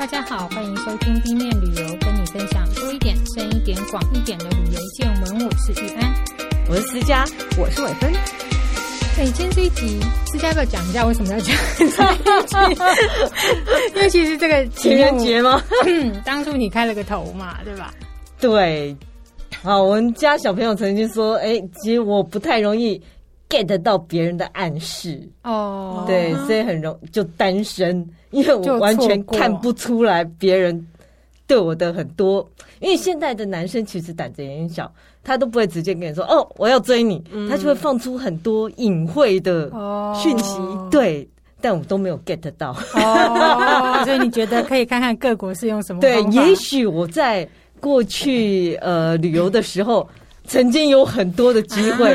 大家好，欢迎收听 B 面旅游，跟你分享多一点、深一点、广一点的旅游见闻。我是玉安，我是思佳，我是伟芬。哎，今天这一集，思佳要不要讲一下为什么要讲？因为其实这个情人节吗？当初你开了个头嘛，对吧？对。好，我们家小朋友曾经说：“哎，其实我不太容易 get 到别人的暗示哦，对，所以很容易就单身。”因为我完全看不出来别人对我的很多，因为现在的男生其实胆子也很小，他都不会直接跟你说哦，我要追你，他就会放出很多隐晦的讯息，对，但我都没有 get 到。哦，所以你觉得可以看看各国是用什么？对，也许我在过去呃旅游的时候，曾经有很多的机会。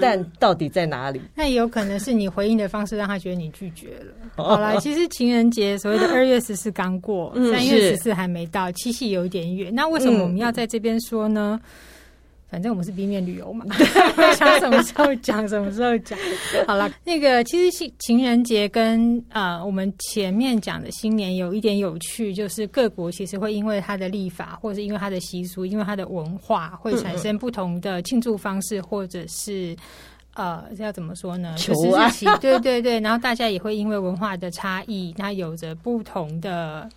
但到底在哪里？那也有可能是你回应的方式让他觉得你拒绝了。好了，其实情人节所谓的二月十四刚过，三月十四还没到，七夕有一点远。那为什么我们要在这边说呢？反正我们是 B 面旅游嘛，想什么时候讲什么时候讲。好了，那个其实情情人节跟呃我们前面讲的新年有一点有趣，就是各国其实会因为它的立法，或者是因为它的习俗，因为它的文化，会产生不同的庆祝方式，或者是呃要怎么说呢？求爱，对对对。然后大家也会因为文化的差异，它有着不同的。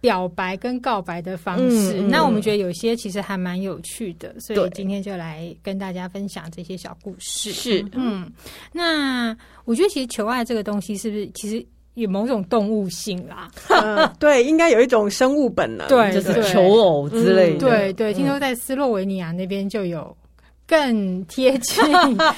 表白跟告白的方式，嗯嗯、那我们觉得有些其实还蛮有趣的，所以今天就来跟大家分享这些小故事。是，嗯，那我觉得其实求爱这个东西是不是其实有某种动物性啦？呃、对，应该有一种生物本能，对，就是求偶之类的。嗯、对对，听说在斯洛维尼亚那边就有更贴近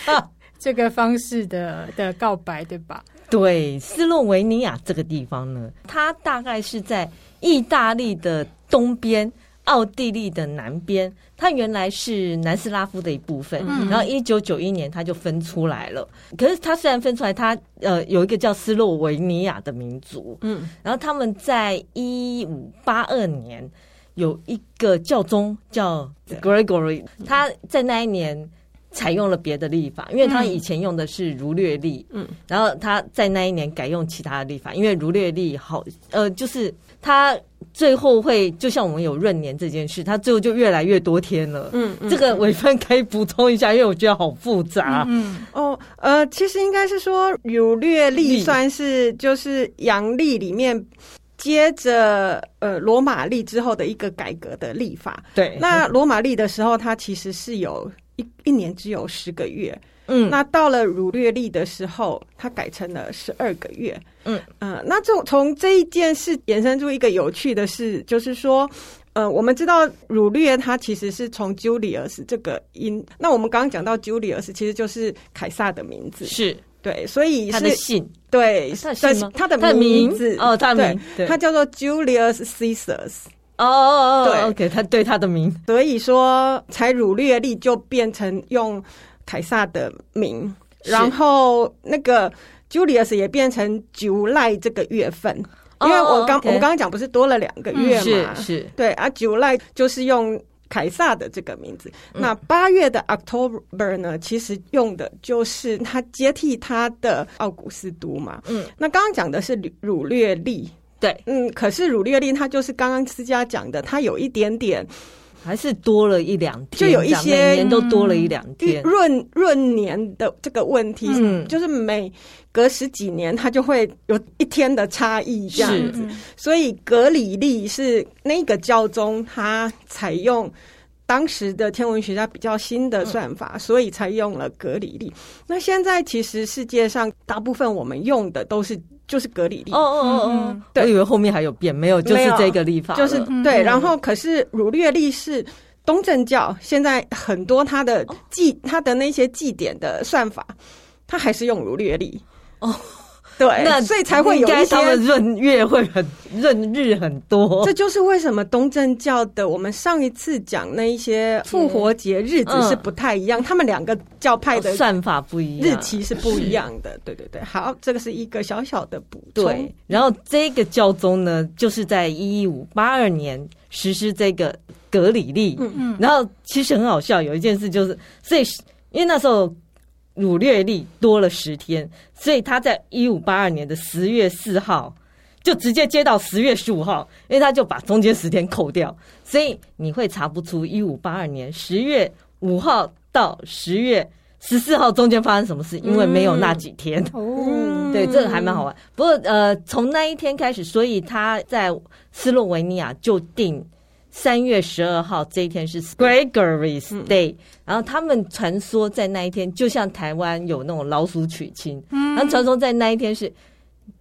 这个方式的的告白，对吧？对，斯洛维尼亚这个地方呢，它大概是在。意大利的东边，奥地利的南边，它原来是南斯拉夫的一部分。嗯、然后一九九一年，它就分出来了。可是它虽然分出来，它呃有一个叫斯洛维尼亚的民族。嗯，然后他们在一五八二年有一个教宗叫 Gregory，他在那一年采用了别的历法，因为他以前用的是儒略历。嗯，然后他在那一年改用其他的历法，因为儒略历好呃就是。他最后会就像我们有闰年这件事，他最后就越来越多天了。嗯，嗯，这个伟芬可以补充一下，因为我觉得好复杂。嗯，嗯哦，呃，其实应该是说儒略历算是就是阳历里面接着呃罗马历之后的一个改革的历法。对，那罗马历的时候，它其实是有一一年只有十个月。嗯，那到了儒略历的时候，它改成了十二个月。嗯。嗯、呃，那从从这一件事衍生出一个有趣的事，就是说，呃，我们知道儒略它其实是从 Julius 这个音，那我们刚刚讲到 Julius 其实就是凯撒的名字，是。对，所以是他的姓，对，他的他的名字哦，他的名，对，他叫做 Julius Caesar。哦哦哦，对，OK，他对他的名，所以说才儒略历就变成用。凯撒的名，然后那个 Julius 也变成 July 这个月份，因为我刚、oh, okay. 我们刚刚讲不是多了两个月嘛？是，是对啊，July 就是用凯撒的这个名字。嗯、那八月的 October 呢，其实用的就是他接替他的奥古斯都嘛。嗯，那刚刚讲的是儒略历，对，嗯，可是儒略令它就是刚刚思佳讲的，它有一点点。还是多了一两天，就有一些每年都多了一两天。闰闰年的这个问题，嗯，就是每隔十几年，它就会有一天的差异这样子。所以格里历是那个教宗他采用当时的天文学家比较新的算法，所以才用了格里历。那现在其实世界上大部分我们用的都是。就是格里历哦哦哦哦，我以为后面还有变，没有，就是这个历法，就是对。然后可是儒略历是东正教，现在很多他的祭，他的那些祭典的算法，他还是用儒略历。哦。对，那所以才会有一些他们闰月会很闰日很多，这就是为什么东正教的我们上一次讲那一些复活节日子是不太一样，他们两个教派的算法不一样，日期是不一样的。对对对，好，这个是一个小小的补充。对，然后这个教宗呢，就是在一五八二年实施这个格里历。嗯嗯，然后其实很好笑，有一件事就是，所以因为那时候。儒略历多了十天，所以他在一五八二年的十月四号就就直接接到十月十五号，因为他就把中间十天扣掉，所以你会查不出一五八二年十月五号到十月十四号中间发生什么事，因为没有那几天。哦、嗯，对，这个还蛮好玩。不过呃，从那一天开始，所以他在斯洛维尼亚就定。三月十二号这一天是 Gregory's Day，、嗯、然后他们传说在那一天，就像台湾有那种老鼠娶亲，嗯、然后传说在那一天是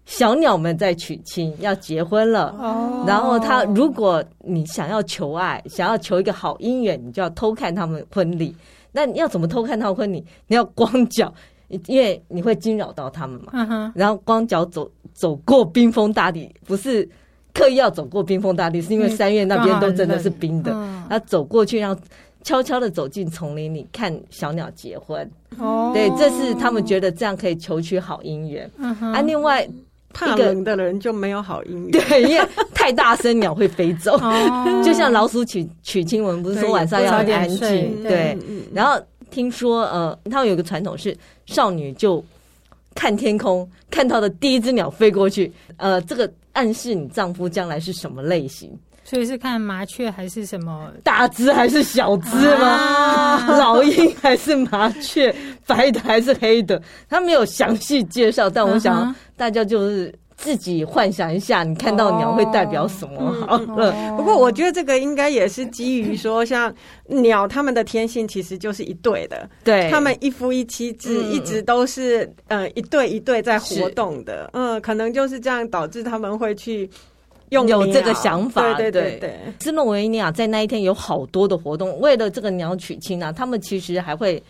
小鸟们在娶亲，要结婚了。哦，然后他如果你想要求爱，想要求一个好姻缘，你就要偷看他们婚礼。那你要怎么偷看他们婚礼？你要光脚，因为你会惊扰到他们嘛。嗯哼，然后光脚走走过冰封大地，不是。刻意要走过冰封大地，是因为三月那边都真的是冰的。他走过去，然后悄悄的走进丛林里看小鸟结婚。哦，对，这是他们觉得这样可以求取好姻缘。啊，另外怕冷的人就没有好姻缘。对，因为太大声鸟会飞走。就像老鼠娶娶亲，我们不是说晚上要安静？对。然后听说，呃，他们有个传统是少女就看天空，看到的第一只鸟飞过去，呃，这个。暗示你丈夫将来是什么类型，所以是看麻雀还是什么？大只还是小只吗？啊、老鹰还是麻雀，白的还是黑的？他没有详细介绍，但我想大家就是自己幻想一下，你看到鸟会代表什么？好了，不过我觉得这个应该也是基于说，像鸟它们的天性其实就是一对的，对，它们一夫一妻制，一直都是呃一对一对在活动的，嗯，可能就是这样导致他们会去用有这个想法，对对对对。斯洛维尼亚在那一天有好多的活动，为了这个鸟娶亲啊，他们其实还会。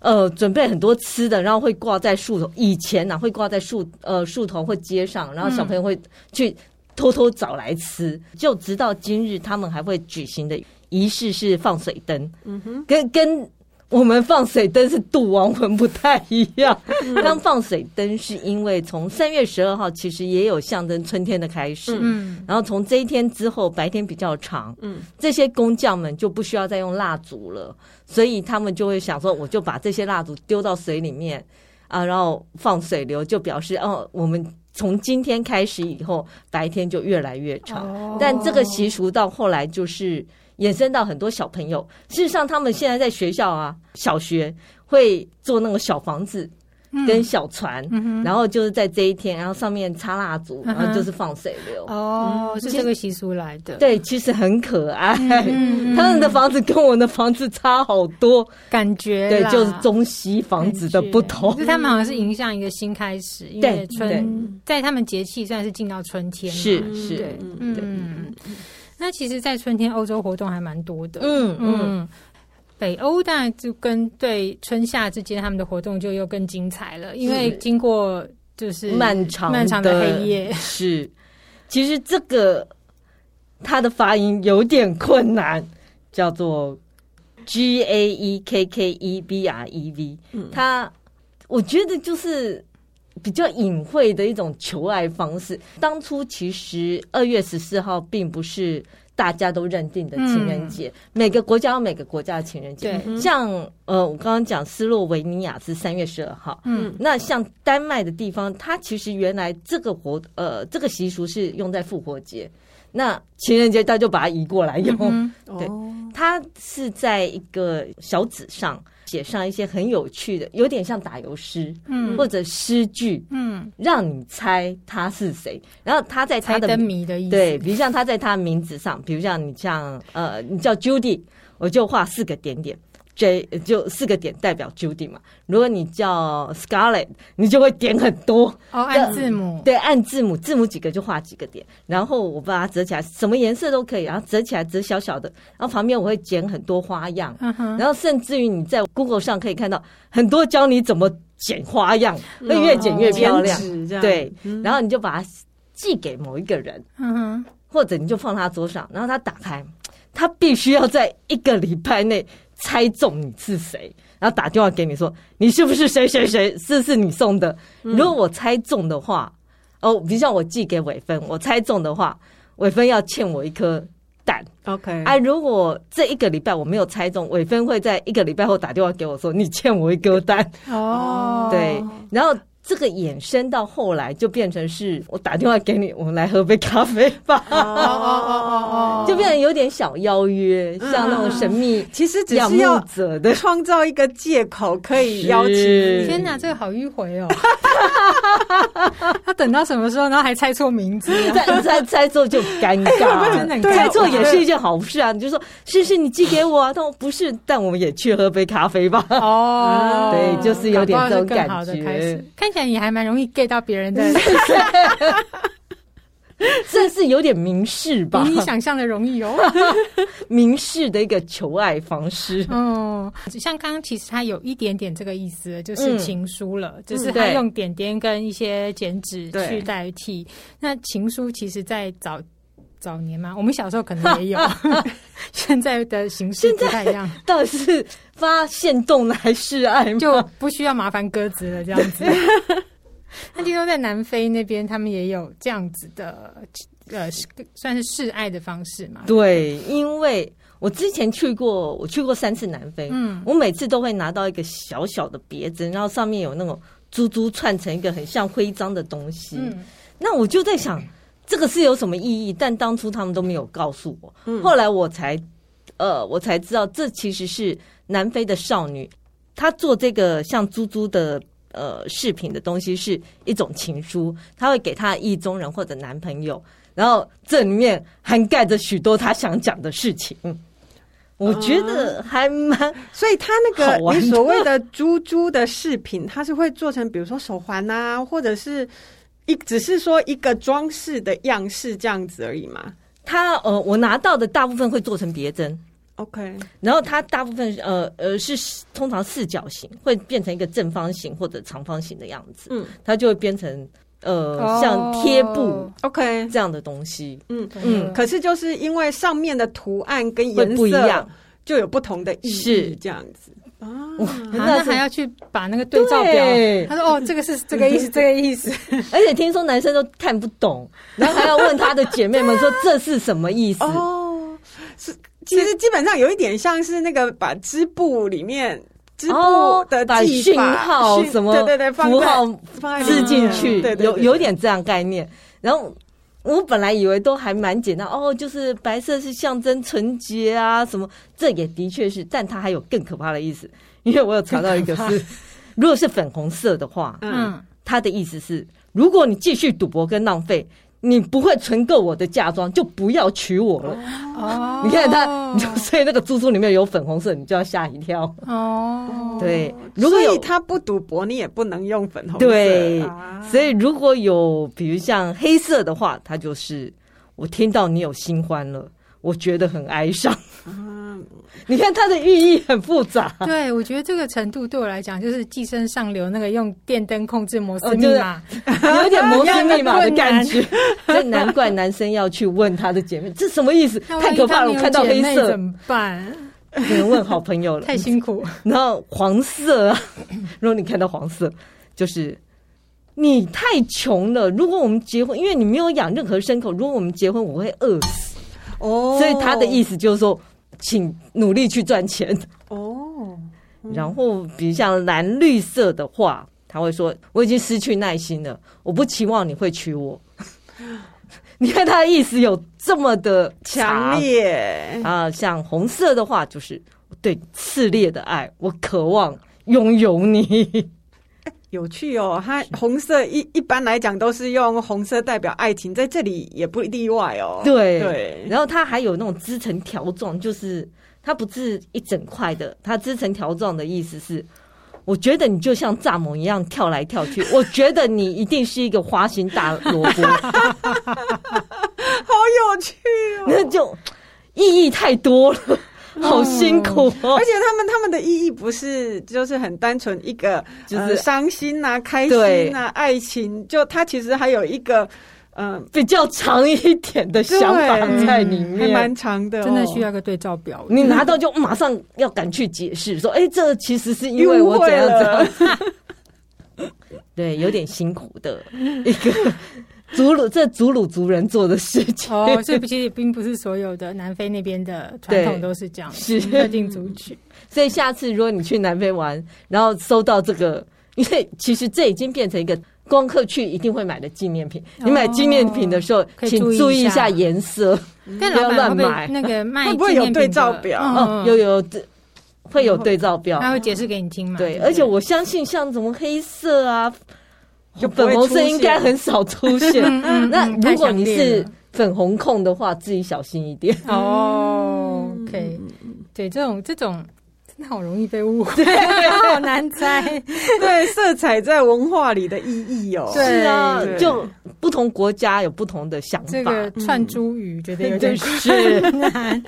呃，准备很多吃的，然后会挂在树头。以前呢、啊，会挂在树呃树头或街上，然后小朋友会去偷偷找来吃。嗯、就直到今日，他们还会举行的仪式是放水灯。嗯哼，跟跟。我们放水灯是度亡魂不太一样。刚放水灯是因为从三月十二号其实也有象征春天的开始。嗯，然后从这一天之后白天比较长，嗯，这些工匠们就不需要再用蜡烛了，所以他们就会想说，我就把这些蜡烛丢到水里面啊，然后放水流，就表示哦，我们从今天开始以后白天就越来越长。但这个习俗到后来就是。衍生到很多小朋友，事实上，他们现在在学校啊，小学会做那个小房子跟小船，嗯、然后就是在这一天，然后上面插蜡烛，嗯、然后就是放水流。哦，嗯、是这个习俗来的。对，其实很可爱。嗯、他们的房子跟我们的房子差好多，感觉对，就是中西房子的不同。就他们好像是迎向一个新开始，因为春在他们节气算是进到春天，是是，对，嗯。那其实，在春天欧洲活动还蛮多的。嗯嗯，嗯，北欧当然就跟对春夏之间他们的活动就又更精彩了，因为经过就是漫长漫长的黑夜。是，其实这个它的发音有点困难，叫做 G A E K K E B R E V。嗯，它我觉得就是。比较隐晦的一种求爱方式。当初其实二月十四号并不是大家都认定的情人节，嗯、每个国家有每个国家的情人节。对。像呃，我刚刚讲斯洛维尼亚是三月十二号，嗯，那像丹麦的地方，它其实原来这个活呃这个习俗是用在复活节，那情人节他就把它移过来用，嗯、对，它是在一个小纸上。写上一些很有趣的，有点像打油诗，嗯，或者诗句，嗯，让你猜他是谁。然后他在他的猜灯谜的意思，对，比如像他在他名字上，比如像你像呃，你叫 Judy，我就画四个点点。J 就四个点代表 Judy 嘛，如果你叫 Scarlett，你就会点很多哦，按字母对，按字母，字母几个就画几个点，然后我把它折起来，什么颜色都可以，然后折起来折小小的，然后旁边我会剪很多花样，嗯、哼。然后甚至于你在 Google 上可以看到很多教你怎么剪花样，会越剪越漂亮，哦、对，嗯、然后你就把它寄给某一个人，嗯、哼。或者你就放他桌上，然后他打开，他必须要在一个礼拜内。猜中你是谁，然后打电话给你说，你是不是谁谁谁？是是你送的。如果我猜中的话，嗯、哦，比如像我寄给伟芬，我猜中的话，伟芬要欠我一颗蛋。OK，哎，如果这一个礼拜我没有猜中，伟芬会在一个礼拜后打电话给我说，你欠我一颗蛋。哦，对，然后这个衍生到后来就变成是我打电话给你，我们来喝杯咖啡吧。哦哦哦哦哦，就变成有点小邀约，嗯、像那种神秘，其实只是要创造一个借口可以邀请。天哪，这个好迂回哦！他等到什么时候，然后还猜错名字，猜猜猜错就尴尬。猜错也是一件好事啊！你就说，是是，你寄给我啊？他说不是，但我们也去喝杯咖啡吧。哦，对，就是有点这种感觉。来你还蛮容易 get 到别人的，这是有点明示吧？比你想象的容易哦。明示的一个求爱方式，嗯，像刚刚其实他有一点点这个意思，就是情书了，嗯就是他用点点跟一些剪纸去代替。对那情书其实，在早早年嘛，我们小时候可能也有，现在的形式不太一样。到底是发现动来示爱吗？就不需要麻烦鸽子了，这样子。那听说在南非那边，他们也有这样子的，呃，算是示爱的方式嘛？对，因为我之前去过，我去过三次南非，嗯，我每次都会拿到一个小小的别针，然后上面有那种珠珠串成一个很像徽章的东西。嗯，那我就在想。这个是有什么意义？但当初他们都没有告诉我，嗯、后来我才，呃，我才知道这其实是南非的少女，她做这个像珠珠的呃饰品的东西是一种情书，她会给她意中人或者男朋友，然后这里面涵盖着许多她想讲的事情，我觉得还蛮，所以她那个你所谓的珠珠的饰品，它是会做成比如说手环啊，或者是。一只是说一个装饰的样式这样子而已嘛？它呃，我拿到的大部分会做成别针，OK。然后它大部分呃呃是通常四角形，会变成一个正方形或者长方形的样子，嗯，它就会变成呃、oh, 像贴布，OK。这样的东西，嗯。嗯。可是就是因为上面的图案跟颜色不一样，就有不同的意思，这样子。啊，那还要去把那个对照表。对他说：“哦，这个是这个意思，这个意思。”而且听说男生都看不懂，然后还要问他的姐妹们说：“这是什么意思？”哦，是其实基本上有一点像是那个把织布里面织布的讯号什么对对对符号织进去，有有点这样概念。然后我本来以为都还蛮简单哦，就是白色是象征纯洁啊，什么这也的确是，但它还有更可怕的意思，因为我有查到一个是，如果是粉红色的话，嗯，它的意思是，如果你继续赌博跟浪费。你不会存够我的嫁妆，就不要娶我了。哦，你看他，所以那个珠珠里面有粉红色，你就要吓一跳。哦，对，如果有他不赌博，你也不能用粉红色。对，所以如果有比如像黑色的话，他就是我听到你有新欢了，我觉得很哀伤。你看它的寓意很复杂，对，我觉得这个程度对我来讲就是寄生上流那个用电灯控制摩斯密码，有点摩斯密码的感觉。所以难怪男生要去问他的姐妹，这什么意思？太可怕了！我看到黑色怎么办？只能问好朋友了，太辛苦。然后黄色，如果你看到黄色，就是你太穷了。如果我们结婚，因为你没有养任何牲口，如果我们结婚，我会饿死。哦，所以他的意思就是说。请努力去赚钱哦。然后，比如像蓝绿色的话，他会说：“我已经失去耐心了，我不期望你会娶我。”你看他的意思有这么的强烈啊！像红色的话，就是对炽烈的爱，我渴望拥有你。有趣哦，它红色一一般来讲都是用红色代表爱情，在这里也不例外哦。对。对，然后它还有那种织成条状，就是它不是一整块的，它织成条状的意思是，我觉得你就像蚱蜢一样跳来跳去，我觉得你一定是一个花心大萝卜，好有趣哦，那就意义太多了。好辛苦哦，而且他们他们的意义不是就是很单纯一个就是伤心呐、开心呐、爱情，就他其实还有一个嗯比较长一点的想法在里面，还蛮长的，真的需要个对照表。你拿到就马上要赶去解释，说 哎，这其实是因为我怎样怎样，对，有点辛苦的一个。祖鲁，这祖鲁族人做的事情哦，所以其实并不是所有的南非那边的传统都是这样，是特定族群。所以下次如果你去南非玩，然后收到这个 因为其实这已经变成一个光客去一定会买的纪念品。你买纪念品的时候，请注意一下颜色，不要乱买。那个 卖会不会有对照表？哦，有有会有对照表，他会解释给你听嘛？对，而且我相信像什么黑色啊，就粉红色应该很少出现。那如果你是粉红控的话，自己小心一点 哦。OK，对，这种这种。那好容易被误会，好难猜。对，色彩在文化里的意义哦。是啊，就不同国家有不同同的想法。这个串珠语觉得有点是难。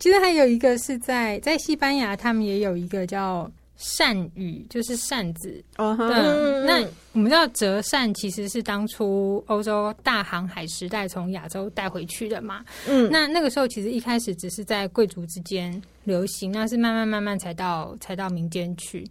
其实还有一个是在在西班牙，他们也有一个叫。扇语就是扇子，哦、uh，huh. 对。那我们知道折扇其实是当初欧洲大航海时代从亚洲带回去的嘛。嗯，那那个时候其实一开始只是在贵族之间流行，那是慢慢慢慢才到才到民间去。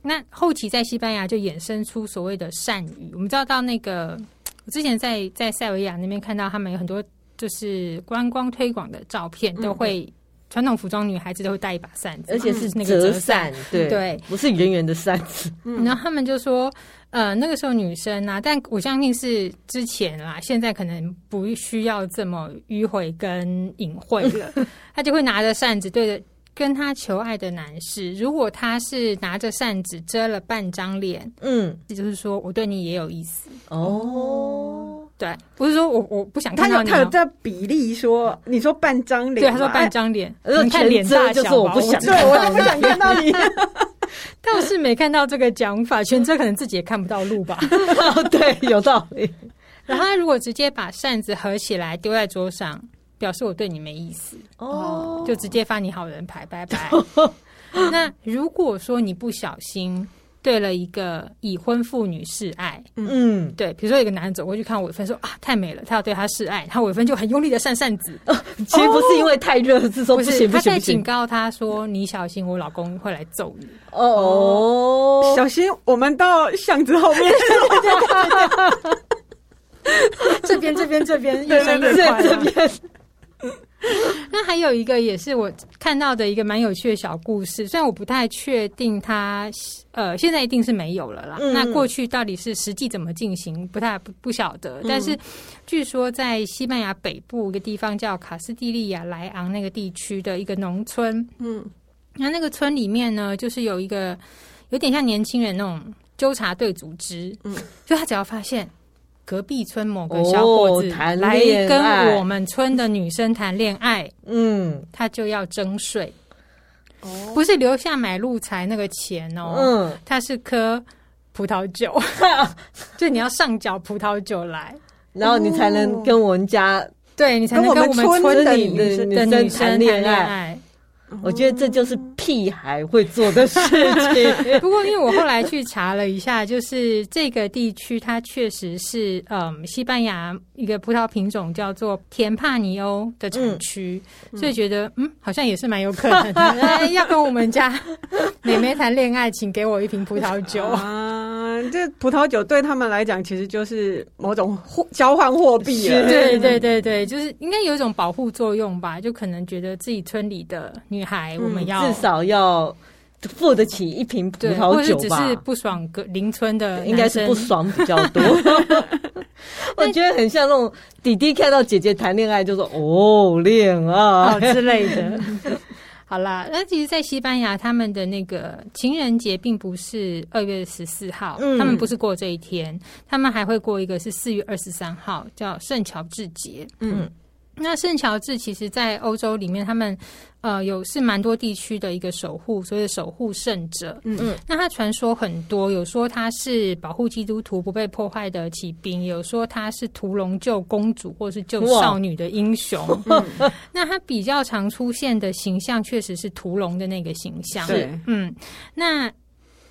那后期在西班牙就衍生出所谓的扇语。我们知道到那个我之前在在塞维亚那边看到他们有很多就是观光推广的照片，都会。嗯传统服装女孩子都会带一把扇子，而且是那个折扇，对对，不是圆圆的扇子。然后他们就说，呃，那个时候女生啊，但我相信是之前啦，现在可能不需要这么迂回跟隐晦了。她就会拿着扇子对着跟她求爱的男士，如果他是拿着扇子遮了半张脸，嗯，也就是说我对你也有意思哦。对，不是说我我不想看到你。他有他有在比例说，你说半张脸，对，他说半张脸，呃，你看脸大就是我不想，对我就不想看到你。倒是没看到这个讲法，全车可能自己也看不到路吧？对，有道理。然后他如果直接把扇子合起来丢在桌上，表示我对你没意思哦，就直接发你好人牌，拜拜。那如果说你不小心。对了一个已婚妇女示爱，嗯，对，比如说有一个男人走过去看伟芬，说啊太美了，他要对她示爱，然后伟芬就很用力的扇扇子，哦、其实不是因为太热，是说不行，不行，他在警告他说你小心，我老公会来揍你。哦，哦，小心，我们到巷子后面，这边这边这边，越来越快这边。那还有一个也是我看到的一个蛮有趣的小故事，虽然我不太确定它，呃，现在一定是没有了啦。嗯、那过去到底是实际怎么进行，不太不不晓得。但是据说在西班牙北部一个地方叫卡斯蒂利亚莱昂那个地区的一个农村，嗯，那那个村里面呢，就是有一个有点像年轻人那种纠察队组织，嗯，所以他只要发现。隔壁村某个小伙子来跟我们村的女生谈恋爱，嗯，他就要征税，哦，不是留下买路财那个钱哦，嗯，他是喝葡萄酒，就你要上缴葡萄酒来，然后你才能跟我们家，对，你才能跟我们村的女生的女生谈恋爱。我觉得这就是屁孩会做的事情。不过，因为我后来去查了一下，就是这个地区它确实是嗯西班牙一个葡萄品种叫做甜帕尼欧的产区，嗯、所以觉得嗯好像也是蛮有可能的。哎，要跟我们家 妹妹谈恋爱，请给我一瓶葡萄酒啊！这葡萄酒对他们来讲，其实就是某种货交换货币了。对对对对，就是应该有一种保护作用吧？就可能觉得自己村里的女孩，我们要、嗯、至少要付得起一瓶葡萄酒吧？或者只是不爽隔邻村的，应该是不爽比较多。我觉得很像那种弟弟看到姐姐谈恋爱就说“哦，恋爱”之类的。好啦，那其实，在西班牙，他们的那个情人节并不是二月十四号，嗯、他们不是过这一天，他们还会过一个是四月二十三号，叫圣乔治节。嗯。那圣乔治其实，在欧洲里面，他们呃有是蛮多地区的一个守护，所谓的守护圣者。嗯嗯。那他传说很多，有说他是保护基督徒不被破坏的骑兵，有说他是屠龙救公主或是救少女的英雄。嗯、那他比较常出现的形象，确实是屠龙的那个形象。是嗯，那。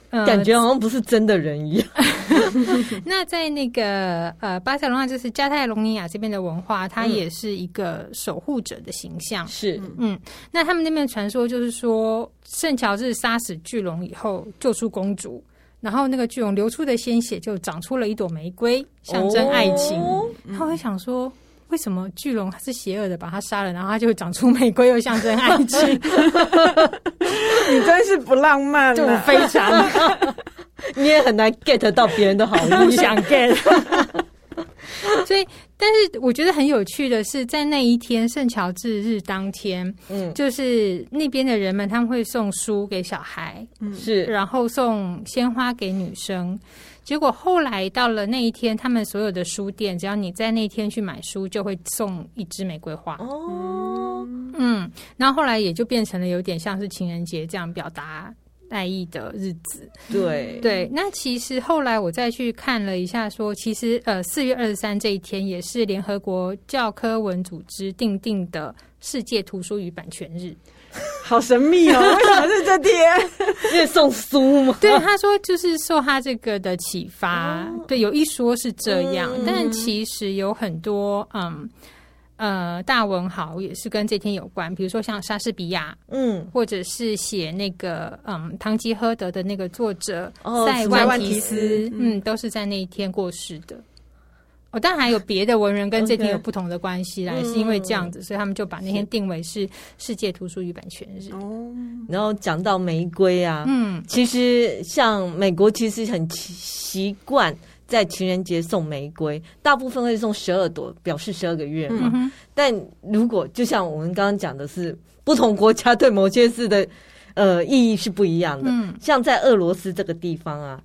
感觉好像不是真的人一样。那在那个呃巴塞罗那，就是加泰隆尼亚这边的文化，它也是一个守护者的形象。是，嗯，那他们那边传说就是说，圣乔治杀死巨龙以后救出公主，然后那个巨龙流出的鲜血就长出了一朵玫瑰，象征爱情。他会想说。为什么巨龙它是邪恶的，把它杀了，然后它就会长出玫瑰，又象征爱情？你真是不浪漫，就非常 你也很难 get 到别人的好意，不想 get。所以，但是我觉得很有趣的是，在那一天圣乔治日当天，嗯，就是那边的人们他们会送书给小孩，嗯，是，然后送鲜花给女生。结果后来到了那一天，他们所有的书店，只要你在那一天去买书，就会送一支玫瑰花。哦，嗯，然后后来也就变成了有点像是情人节这样表达爱意的日子。对对，那其实后来我再去看了一下说，说其实呃四月二十三这一天也是联合国教科文组织定定的世界图书与版权日。好神秘哦！为什么是这天？因为送书吗？对，他说就是受他这个的启发。哦、对，有一说是这样，嗯、但其实有很多嗯呃大文豪也是跟这天有关，比如说像莎士比亚，嗯，或者是写那个嗯《堂吉诃德》的那个作者塞万提斯，嗯，都是在那一天过世的。哦，但还有别的文人跟这天有不同的关系啦，Okay. 是因为这样子，所以他们就把那天定为是世界图书与版权日。哦，然后讲到玫瑰啊，嗯，其实像美国其实很习惯在情人节送玫瑰，大部分会送十二朵，表示十二个月嘛。嗯、但如果就像我们刚刚讲的是，不同国家对某些事的呃意义是不一样的。嗯，像在俄罗斯这个地方啊。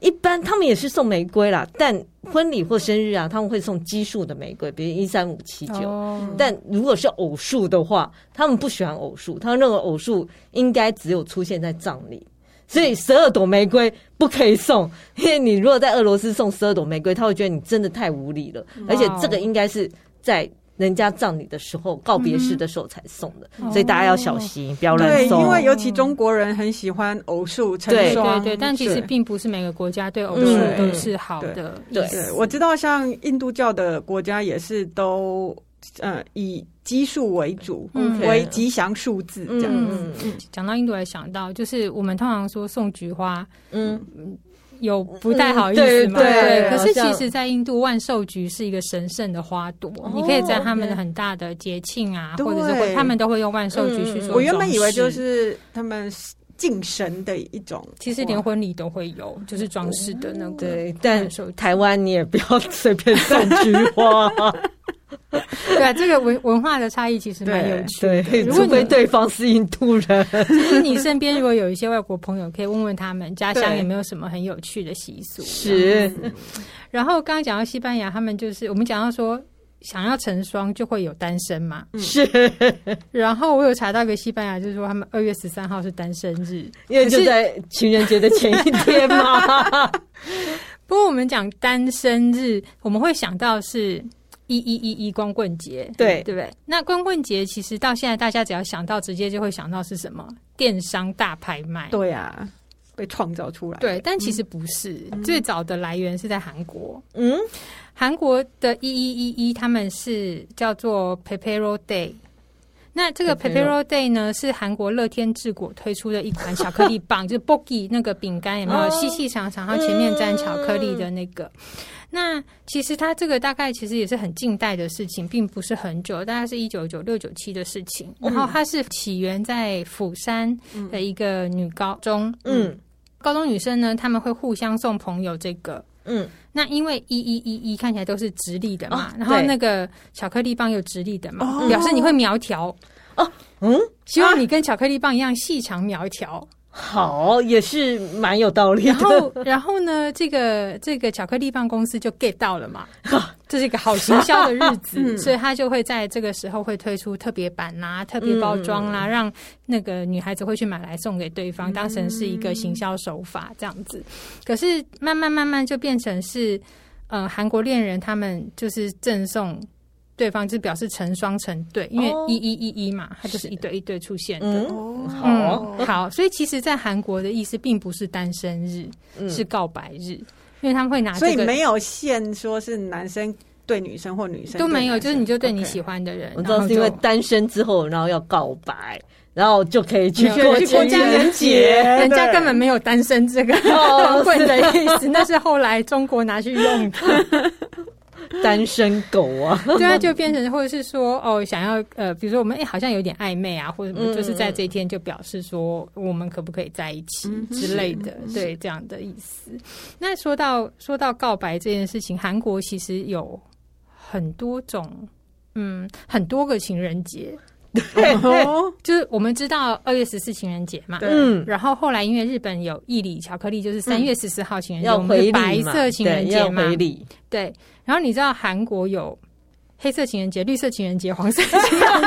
一般他们也是送玫瑰啦，但婚礼或生日啊，他们会送奇数的玫瑰，比如一三五七九。但如果是偶数的话，他们不喜欢偶数，他们认为偶数应该只有出现在葬礼，所以十二朵玫瑰不可以送。因为你如果在俄罗斯送十二朵玫瑰，他会觉得你真的太无礼了，而且这个应该是在。人家葬礼的时候，告别式的时候才送的，嗯、所以大家要小心，哦、不要乱送。对，因为尤其中国人很喜欢偶数成双。对对对，但其实并不是每个国家对偶数都是好的。对，对，我知道，像印度教的国家也是都呃以奇数为主，嗯、为吉祥数字这样子。嗯嗯。讲到印度，还想到就是我们通常说送菊花，嗯。有不太好意思嘛？对，可是其实，在印度，万寿菊是一个神圣的花朵，你可以在他们的很大的节庆啊，或者是他们都会用万寿菊去做。我原本以为就是他们敬神的一种，其实连婚礼都会有，就是装饰的那个。对，但台湾你也不要随便送菊花。对啊，这个文文化的差异其实蛮有趣的。对，除非对方是印度人，其实你身边如果有一些外国朋友，可以问问他们家乡有没有什么很有趣的习俗。是。然后刚刚讲到西班牙，他们就是我们讲到说，想要成双就会有单身嘛。是。然后我有查到一个西班牙，就是说他们二月十三号是单身日，因为就在情人节的前一天嘛。不过我们讲单身日，我们会想到是。一一一一光棍节，对对不对？那光棍节其实到现在，大家只要想到，直接就会想到是什么？电商大拍卖。对啊，被创造出来。对，但其实不是，嗯、最早的来源是在韩国。嗯，韩国的一一一一，他们是叫做 Pepero Day。那这个 Pepero Day 呢，是韩国乐天制果推出的一款巧克力棒，就是 Bogi 那个饼干，有没有细细长长，然后前面沾巧克力的那个？嗯那其实它这个大概其实也是很近代的事情，并不是很久，大概是一九九六九七的事情。然后它是起源在釜山的一个女高中，嗯，高中女生呢，他们会互相送朋友这个，嗯，那因为一一一一看起来都是直立的嘛，然后那个巧克力棒又直立的嘛，表示你会苗条。哦，嗯，希望你跟巧克力棒一样细长苗条。好，也是蛮有道理的。然后，然后呢，这个这个巧克力棒公司就 get 到了嘛，这是一个好行销的日子，嗯、所以他就会在这个时候会推出特别版啦、啊、特别包装啦、啊，嗯、让那个女孩子会去买来送给对方，当成是一个行销手法这样子。可是慢慢慢慢就变成是，呃，韩国恋人他们就是赠送。对方就表示成双成对，因为一一一一嘛，它就是一对一对出现的。嗯，好，好，所以其实，在韩国的意思并不是单身日，是告白日，因为他们会拿这个，所以没有限说是男生对女生或女生都没有，就是你就对你喜欢的人，我知道是因为单身之后，然后要告白，然后就可以去过情人节，人家根本没有单身这个光棍的意思，那是后来中国拿去用的。单身狗啊，对啊，就变成或者是说哦，想要呃，比如说我们哎、欸，好像有点暧昧啊，或者什么，就是在这一天就表示说我们可不可以在一起之类的，对这样的意思。那说到说到告白这件事情，韩国其实有很多种，嗯，很多个情人节。对，就是我们知道二月十四情人节嘛，嗯，然后后来因为日本有义理巧克力，就是三月十四号情人节，我们是白色情人节嘛，对，然后你知道韩国有黑色情人节、绿色情人节、黄色情人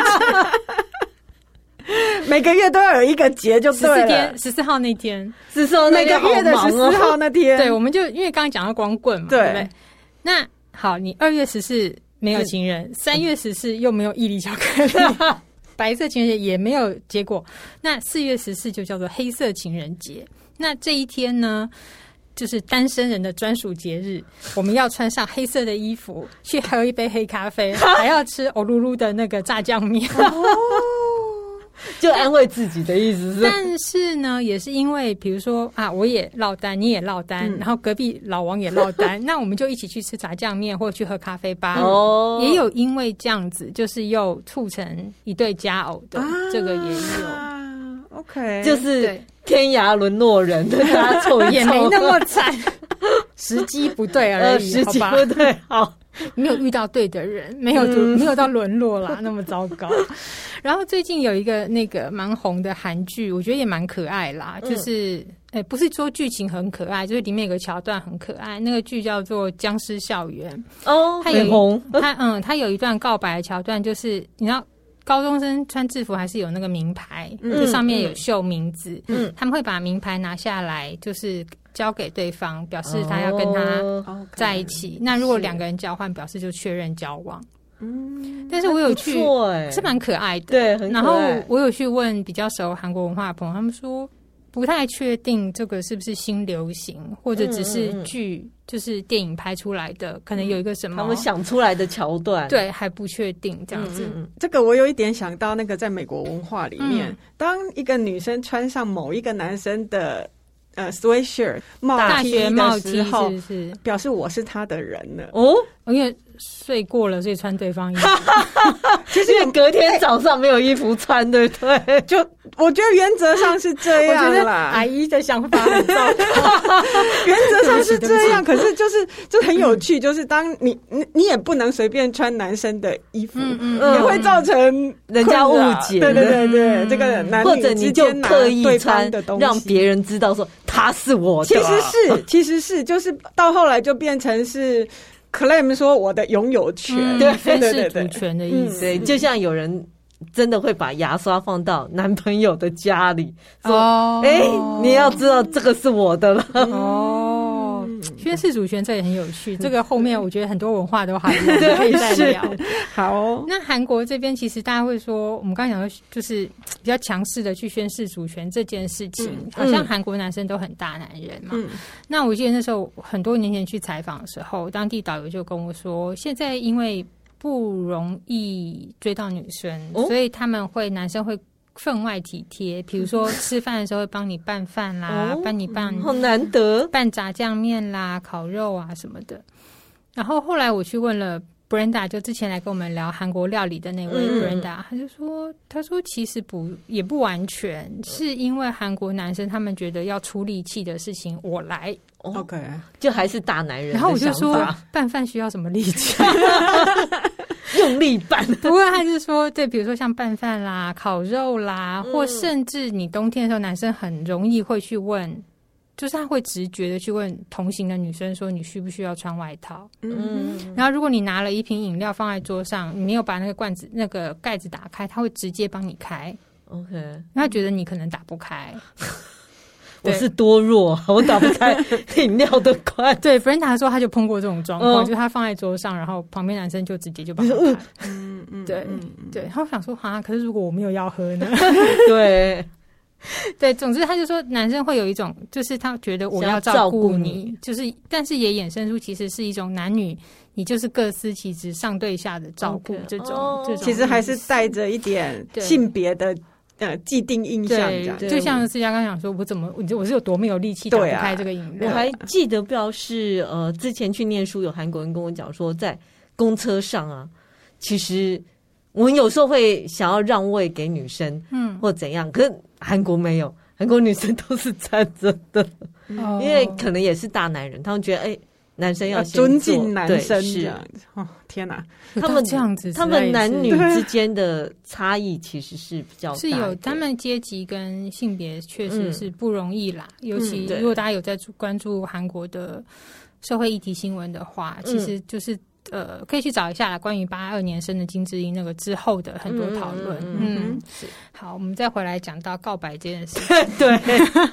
节，每个月都要有一个节，就十四天，十四号那天，十四号那个月的十四号那天，对，我们就因为刚刚讲到光棍嘛，对不对？那好，你二月十四没有情人，三月十四又没有义理巧克力。白色情人节也没有结果，那四月十四就叫做黑色情人节。那这一天呢，就是单身人的专属节日。我们要穿上黑色的衣服，去喝一杯黑咖啡，还要吃欧噜噜的那个炸酱面。就安慰自己的意思是，但是呢，也是因为比如说啊，我也落单，你也落单，嗯、然后隔壁老王也落单，那我们就一起去吃炸酱面，或者去喝咖啡吧。哦，也有因为这样子，就是又促成一对佳偶的，啊、这个也有。OK，就是天涯沦落人，大家凑也没那么惨，时机不对而已，时机不对，好。没有遇到对的人，没有就没有到沦落啦，那么糟糕。然后最近有一个那个蛮红的韩剧，我觉得也蛮可爱啦。就是，哎，不是说剧情很可爱，就是里面有个桥段很可爱。那个剧叫做《僵尸校园》哦，它有红。它嗯，它有一段告白的桥段，就是你知道，高中生穿制服还是有那个名牌，就上面有绣名字。嗯，他们会把名牌拿下来，就是。交给对方，表示他要跟他在一起。Oh, okay. 那如果两个人交换，表示就确认交往。嗯，但是我有去，是蛮可爱的。对，很可爱。然后我有去问比较熟韩国文化的朋友，他们说不太确定这个是不是新流行，或者只是剧，就是电影拍出来的，可能有一个什么、嗯、他们想出来的桥段。对，还不确定这样子。这个我有一点想到那个在美国文化里面，嗯、当一个女生穿上某一个男生的。呃，sweatshirt 帽 T 的时候，是是？表示我是他的人了哦，因为睡过了，所以穿对方衣服。其实你隔天早上没有衣服穿，对不对？就我觉得原则上是这样啦。阿姨的想法很糟糕，原则上是这样，可是就是就很有趣，就是当你你你也不能随便穿男生的衣服，也会造成人家误解。对对对对，这个男或者你就刻意穿的东西，让别人知道说。他是我的，其实是，其实是，就是到后来就变成是 claim 说我的拥有权，嗯、对对对对，主权的意思。对，就像有人真的会把牙刷放到男朋友的家里，说：“哎、你要知道这个是我的了。”哦。宣誓主权这也很有趣，这个后面我觉得很多文化都还 可以再聊。好、哦，那韩国这边其实大家会说，我们刚刚讲的就是比较强势的去宣誓主权这件事情，嗯、好像韩国男生都很大男人嘛。嗯、那我记得那时候很多年前去采访的时候，当地导游就跟我说，现在因为不容易追到女生，哦、所以他们会男生会。分外体贴，比如说吃饭的时候会帮你拌饭啦，帮、哦、你拌，好难得 拌炸酱面啦、烤肉啊什么的。然后后来我去问了 Brenda，就之前来跟我们聊韩国料理的那位 Brenda，、嗯、他就说，他说其实不也不完全，是因为韩国男生他们觉得要出力气的事情我来，OK，就还是大男人。然后我就说拌饭需要什么力气？用力拌，不过他就是说，对，比如说像拌饭啦、烤肉啦，或甚至你冬天的时候，男生很容易会去问，就是他会直觉的去问同行的女生说：“你需不需要穿外套？”嗯，然后如果你拿了一瓶饮料放在桌上，你没有把那个罐子、那个盖子打开，他会直接帮你开。OK，他觉得你可能打不开。我是多弱，我打不开 饮料的罐。对，Brenda 说他就碰过这种状况，就是他放在桌上，然后旁边男生就直接就把它开。嗯嗯，对对。他想说啊，可是如果我没有要喝呢？对 对，总之他就说，男生会有一种，就是他觉得我要照顾你，就是，但是也衍生出其实是一种男女，你就是各司其职，上对下的照顾这种。这种其实还是带着一点性别的。呃既定印象这样。就像思佳刚讲说，我怎么我我是有多没有力气打不开这个饮料？我还记得，不知道是呃之前去念书，有韩国人跟我讲说，在公车上啊，其实我们有时候会想要让位给女生，嗯，或怎样，可是韩国没有，韩国女生都是 站着的，因为可能也是大男人，他们觉得哎。男生要尊敬男生，是。啊，哦，天哪，他们这样子，他们男女之间的差异其实是比较是有，他们阶级跟性别确实是不容易啦。尤其如果大家有在关注韩国的社会议题新闻的话，其实就是呃，可以去找一下，关于八二年生的金智英那个之后的很多讨论。嗯，是。好，我们再回来讲到告白这件事，对，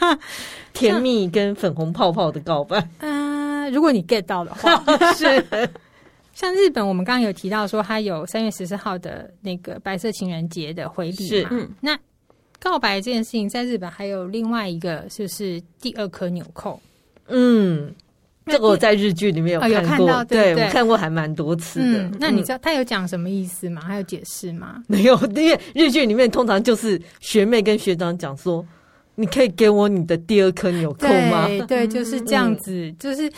甜蜜跟粉红泡泡的告白，嗯。如果你 get 到的话，是像日本，我们刚刚有提到说，它有三月十四号的那个白色情人节的回礼嘛。嗯，那告白这件事情，在日本还有另外一个，就是第二颗纽扣。嗯，这个我在日剧里面有看过，哦、有看到对，对我看过还蛮多次的。嗯、那你知道他有讲什么意思吗？还有解释吗？没有，因为日剧里面通常就是学妹跟学长讲说。你可以给我你的第二颗纽扣吗？对，对，就是这样子。嗯、就是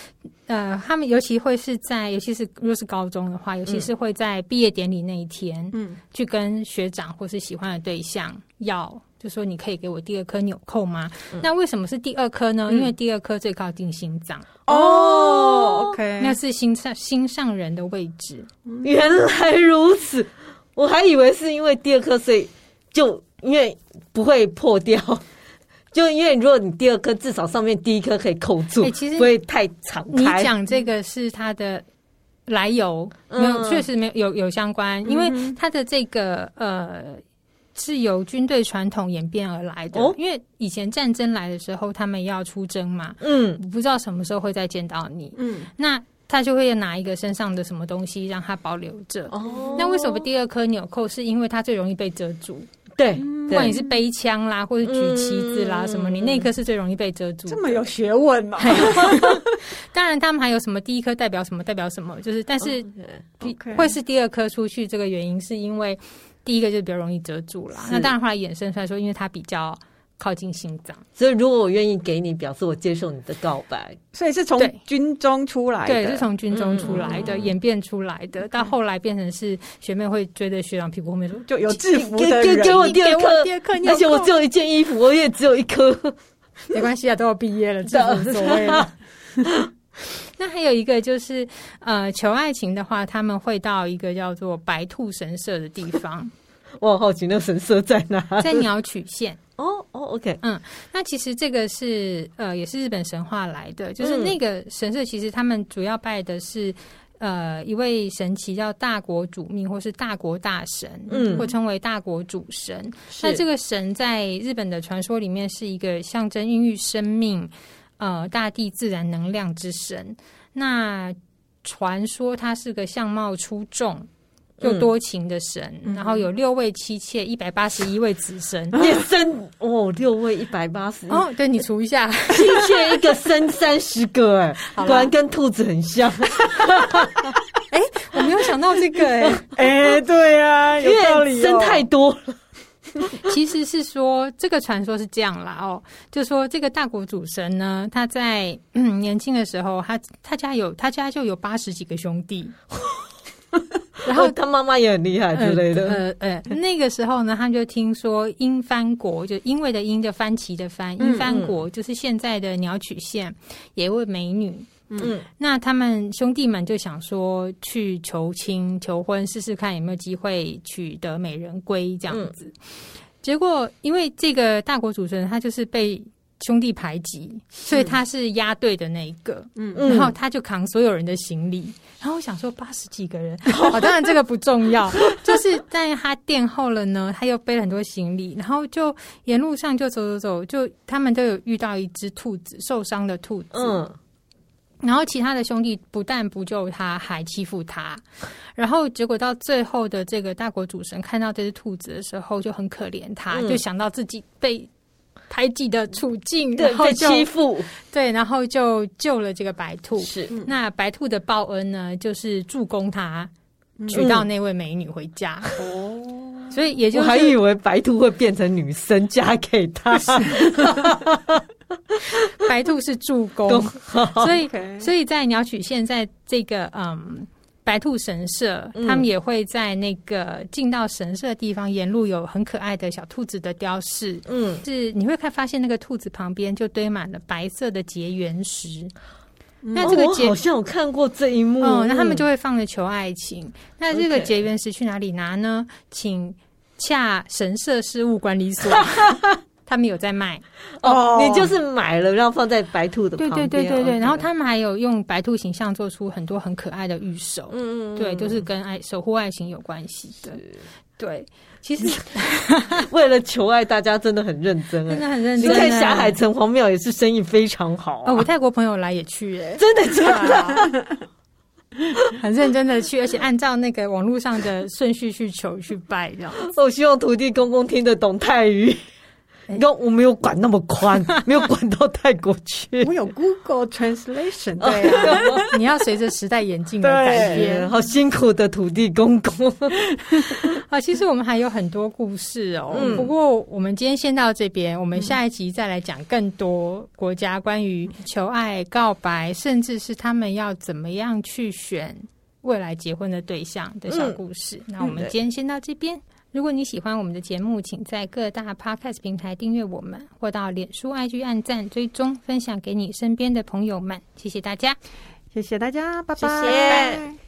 呃，他们尤其会是在，尤其是如果是高中的话，尤其是会在毕业典礼那一天，嗯，去跟学长或是喜欢的对象要，就说你可以给我第二颗纽扣吗？嗯、那为什么是第二颗呢？嗯、因为第二颗最靠近心脏。哦，OK，那是心上心上人的位置。原来如此，我还以为是因为第二颗，所以就因为不会破掉。就因为如果你第二颗至少上面第一颗可以扣住，欸、其实不会太敞开。你讲这个是它的来由，没有，确实没有有有相关，嗯、因为它的这个呃是由军队传统演变而来的。哦、因为以前战争来的时候，他们要出征嘛，嗯，不知道什么时候会再见到你，嗯，那他就会拿一个身上的什么东西让他保留着。哦，那为什么第二颗纽扣？是因为它最容易被遮住。对，不管你是背枪啦，或者举旗子啦，什么，你那颗是最容易被遮住。这么有学问嘛？当然，他们还有什么第一颗代表什么，代表什么，就是，但是会是第二颗出去，这个原因是因为第一个就比较容易遮住啦。那当然后来衍生出来说，因为它比较。靠近心脏，所以如果我愿意给你，表示我接受你的告白。所以是从军中出来的，对，是从军中出来的，演变出来的，到后来变成是学妹会追着学长屁股后面说，就有制服的人，给给我第二颗，第二颗，而且我只有一件衣服，我也只有一颗，没关系啊，都要毕业了，这无所谓了。那还有一个就是，呃，求爱情的话，他们会到一个叫做白兔神社的地方。我好奇，那个神社在哪？在鸟取县。哦哦，OK，嗯，那其实这个是呃，也是日本神话来的，就是那个神社，其实他们主要拜的是呃一位神奇叫大国主命，或是大国大神，嗯，或称为大国主神。那这个神在日本的传说里面是一个象征孕育生命、呃大地自然能量之神。那传说他是个相貌出众。又多情的神，嗯、然后有六位妻妾，一百八十一位子神，也生哦，六位一百八十哦，对，你除一下，妻妾一个生三十个，哎，果然跟兔子很像。哎、欸，我没有想到这个、欸，哎，哎，对啊，有道理、哦，生太多了。其实是说这个传说是这样啦，哦，就说这个大国主神呢，他在嗯 年轻的时候，他他家有他家就有八十几个兄弟。然后他妈妈也很厉害之类的。呃呃，呃，那个时候呢，他就听说因幡国，就因为的英的番旗的番，因幡国就是现在的鸟取县，有一位美女。嗯，那他们兄弟们就想说去求亲求婚，试试看有没有机会取得美人归这样子。结果因为这个大国主持人，他就是被。兄弟排挤，所以他是押队的那一个，嗯，然后他就扛所有人的行李，然后我想说八十几个人，哦，当然这个不重要，就是在他殿后了呢，他又背了很多行李，然后就沿路上就走走走，就他们都有遇到一只兔子，受伤的兔子，嗯，然后其他的兄弟不但不救他，还欺负他，然后结果到最后的这个大国主神看到这只兔子的时候就很可怜他，就想到自己被。排挤的处境，然后被欺负，对，然后就救了这个白兔。是，那白兔的报恩呢，就是助攻他娶到那位美女回家。哦、嗯，所以也就是我还以为白兔会变成女生嫁给他，白兔是助攻，所以所以在鸟取县在这个嗯。白兔神社，他们也会在那个进到神社的地方，沿路有很可爱的小兔子的雕饰。嗯，是你会看发现那个兔子旁边就堆满了白色的结缘石。嗯、那这个结、哦、好像有看过这一幕。哦，那他们就会放着求爱情。嗯、那这个结缘石去哪里拿呢？请洽神社事务管理所。他们有在卖。哦，你就是买了，然后放在白兔的旁边。对对对对对，然后他们还有用白兔形象做出很多很可爱的玉手，嗯嗯，对，就是跟爱守护爱情有关系的。对，其实 为了求爱，大家真的很认真，真的很认真。你看霞海城隍庙也是生意非常好啊，我泰国朋友来也去，哎，真的真的，很认真的去，而且按照那个网络上的顺序去求去拜，这样。我希望土地公公听得懂泰语。你看，我没有管那么宽，没有管到泰国去。我有 Google Translation，对啊，你要随着时代演进而改变。好辛苦的土地公公 啊！其实我们还有很多故事哦。嗯、不过我们今天先到这边，我们下一集再来讲更多国家关于求爱、告白，甚至是他们要怎么样去选未来结婚的对象的小故事。嗯、那我们今天先到这边。如果你喜欢我们的节目，请在各大 Podcast 平台订阅我们，或到脸书 IG 按赞、追踪、分享给你身边的朋友们。谢谢大家，谢谢大家，拜拜。谢谢。